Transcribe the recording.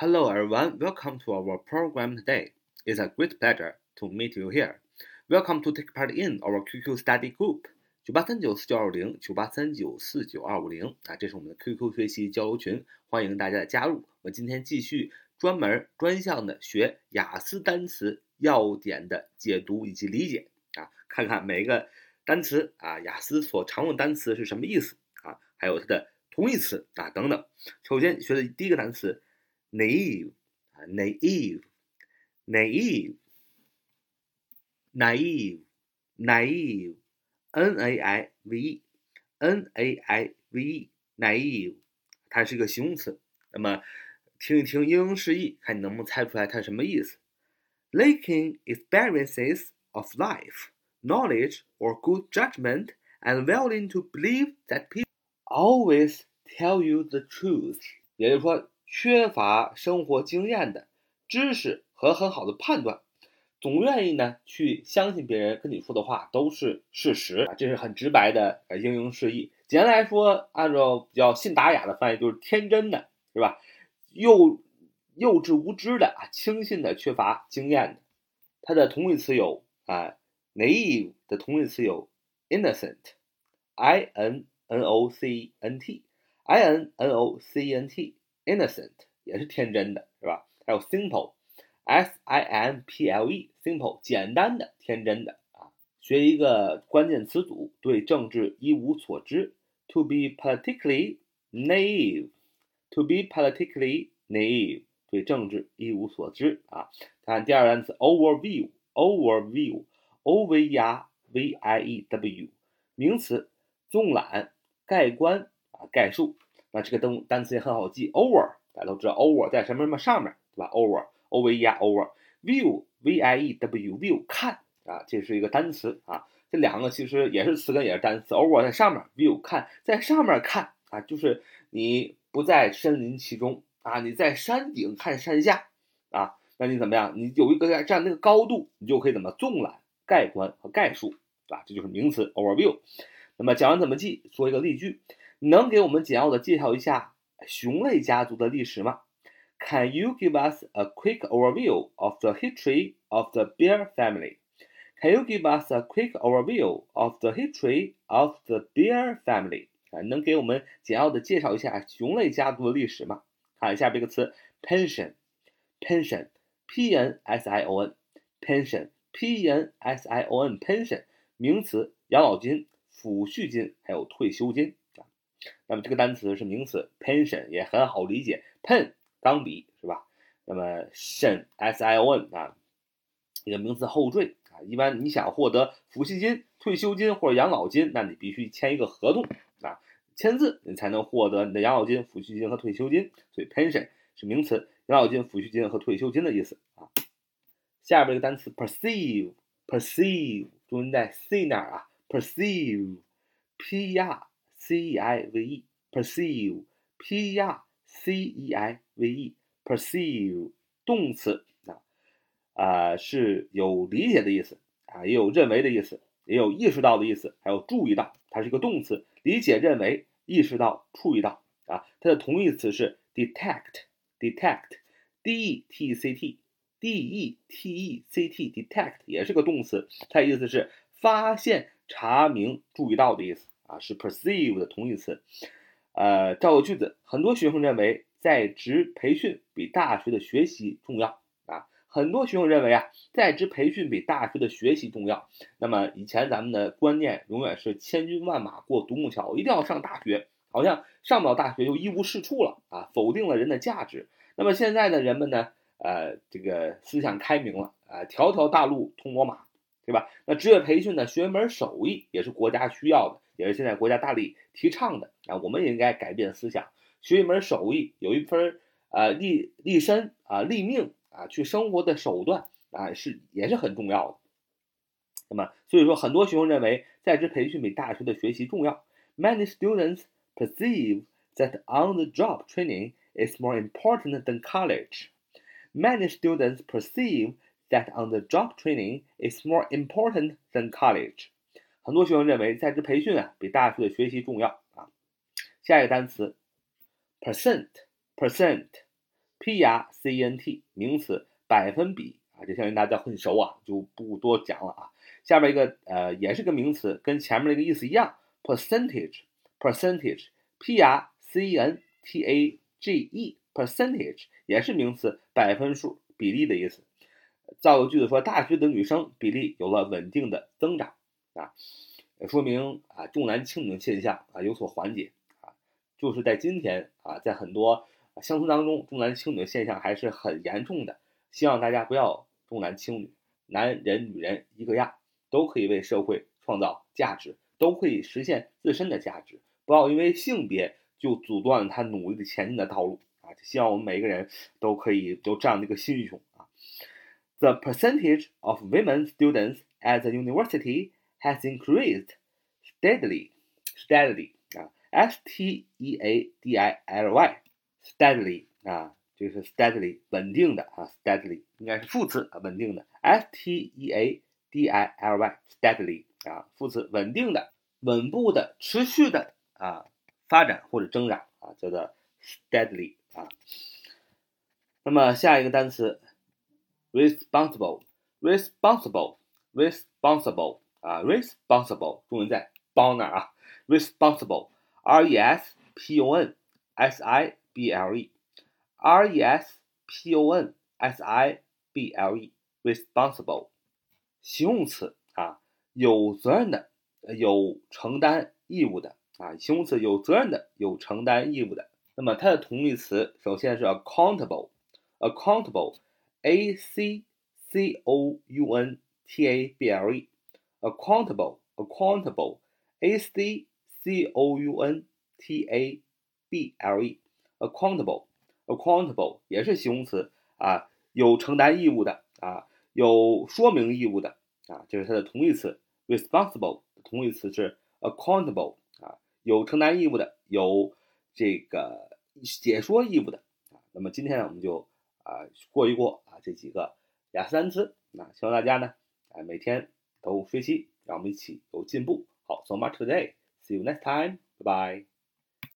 Hello everyone, welcome to our program today. It's a great pleasure to meet you here. Welcome to take part in our QQ study group. 九八三九四九二五零九八三九四九二五零啊，这是我们的 QQ 学习交流群，欢迎大家的加入。我今天继续专门专项的学雅思单词要点的解读以及理解啊，看看每一个单词啊，雅思所常用单词是什么意思啊，还有它的同义词啊等等。首先学的第一个单词 naive 啊，naive，naive，naive，naive。N A I V E，N A I V E，naive，它是一个形容词。那么听一听英英释义，看你能不能猜出来它什么意思。Lacking experiences of life, knowledge, or good judgment, and willing to believe that people always tell you the truth，也就是说， 缺乏生活经验的知识和很好的判断。总愿意呢去相信别人跟你说的话都是事实啊，这是很直白的呃英英释义。简单来说，按照比较信达雅的翻译，就是天真的，是吧？幼幼稚无知的啊，轻信的，缺乏经验的。它的同义词有啊，naive 的同义词有 innocent，innocent，innocent innocent 也是天真的，是吧？还有 simple。S I M P L E，simple，简单的、天真的啊。学一个关键词组，对政治一无所知，to be politically naive，to be politically naive，对政治一无所知啊。看第二单词 overview，overview，o v r v i e w，名词，纵览、概观啊、概述。那这个单单词也很好记，over，大家都知道 over 在什么什么上面，对吧？over。O V E R over view V I E W view 看啊，这是一个单词啊。这两个其实也是词根，也是单词。over 在上面，view 看在上面看啊，就是你不在身临其中啊，你在山顶看山下啊，那你怎么样？你有一个这样那个高度，你就可以怎么纵览、概观和概述啊，这就是名词 overview。那么讲完怎么记，说一个例句，能给我们简要的介绍一下熊类家族的历史吗？Can you give us a quick overview of the history of the bear family? Can you give us a quick overview of the history of the bear family? 啊，能给我们简要的介绍一下熊类家族的历史吗？看下边一个词，pension，pension，p n s i o n，pension，p n s i o n，pension，名词，养老金、抚恤金还有退休金啊。 那么这个单词是名词，pension 也很好理解，pen。钢笔是吧？那么 sion s i o n 啊，一个名词后缀啊。一般你想获得抚恤金、退休金或者养老金，那你必须签一个合同啊，签字你才能获得你的养老金、抚恤金和退休金。所以 pension 是名词，养老金、抚恤金和退休金的意思啊。下边一个单词 perceive，perceive，重音在 c 那儿啊，perceive，p r c e i v e perceive p e r c e i v e perceive 动词啊啊是有理解的意思啊，也有认为的意思，也有意识到的意思，还有注意到，它是一个动词，理解、认为、意识到、注意到啊。它的同义词是 detect，detect，d e t c t，d e t e c t，detect 也是个动词，它的意思是发现、查明、注意到的意思啊，是 perceive 的同义词。呃，造个句子，很多学生认为在职培训比大学的学习重要啊。很多学生认为啊，在职培训比大学的学习重要。那么以前咱们的观念永远是千军万马过独木桥，一定要上大学，好像上不了大学就一无是处了啊，否定了人的价值。那么现在的人们呢，呃，这个思想开明了啊，条条大路通罗马，对吧？那职业培训呢，学一门手艺也是国家需要的。也是现在国家大力提倡的啊，我们也应该改变思想，学一门手艺，有一份呃立立身啊立命啊去生活的手段啊是也是很重要的。那么所以说，很多学生认为在职培训比大学的学习重要。Many students perceive that on-the-job training is more important than college. Many students perceive that on-the-job training is more important than college. 很多学生认为在职培训啊比大学的学习重要啊。下一个单词，percent percent p r c e n t 名词百分比啊，这相信大家很熟啊，就不多讲了啊。下面一个呃也是个名词，跟前面那个意思一样，percentage percentage p r c e n t a g e percentage 也是名词，百分数比例的意思。造个句子说，大学的女生比例有了稳定的增长啊，说明啊重男轻女现象啊有所缓解啊。就是在今天啊，在很多乡村当中，重男轻女的现象还是很严重的。希望大家不要重男轻女，男人女人一个样，都可以为社会创造价值，都可以实现自身的价值。不要因为性别就阻断了他努力的前进的道路啊！希望我们每一个人都可以有这样的一个心胸啊。The percentage of women students at the university has increased steadily, steadily 啊，S T E A D I L Y，steadily 啊，这是 steadily 稳定的啊，steadily 应该是副词啊，稳定的，S T E A D I L Y，steadily 啊，副词稳定的、稳步的、持续的啊发展或者增长啊，叫做 steadily 啊。那么下一个单词。responsible, responsible, responsible 啊，responsible 中文在包那儿啊，responsible，r e s p o n s i b l e，r e s p o n s i b l e，responsible 形容词啊，有责任的，有承担义务的啊，形容词有责任的，有承担义务的。那么它的同义词首先是 accountable，accountable。A C C O U N T A B L E accountable accountable A C C O U N T A B L E accountable accountable 也是形容词啊，有承担义务的啊，有说明义务的啊，这是它的同义词。responsible 同义词是 accountable 啊，有承担义务的，有这个解说义务的啊。那么今天呢，我们就。啊，过一过啊，这几个雅思单词，啊希望大家呢，啊，每天都学习，让我们一起有进步。好，so much today，see you next time，bye bye。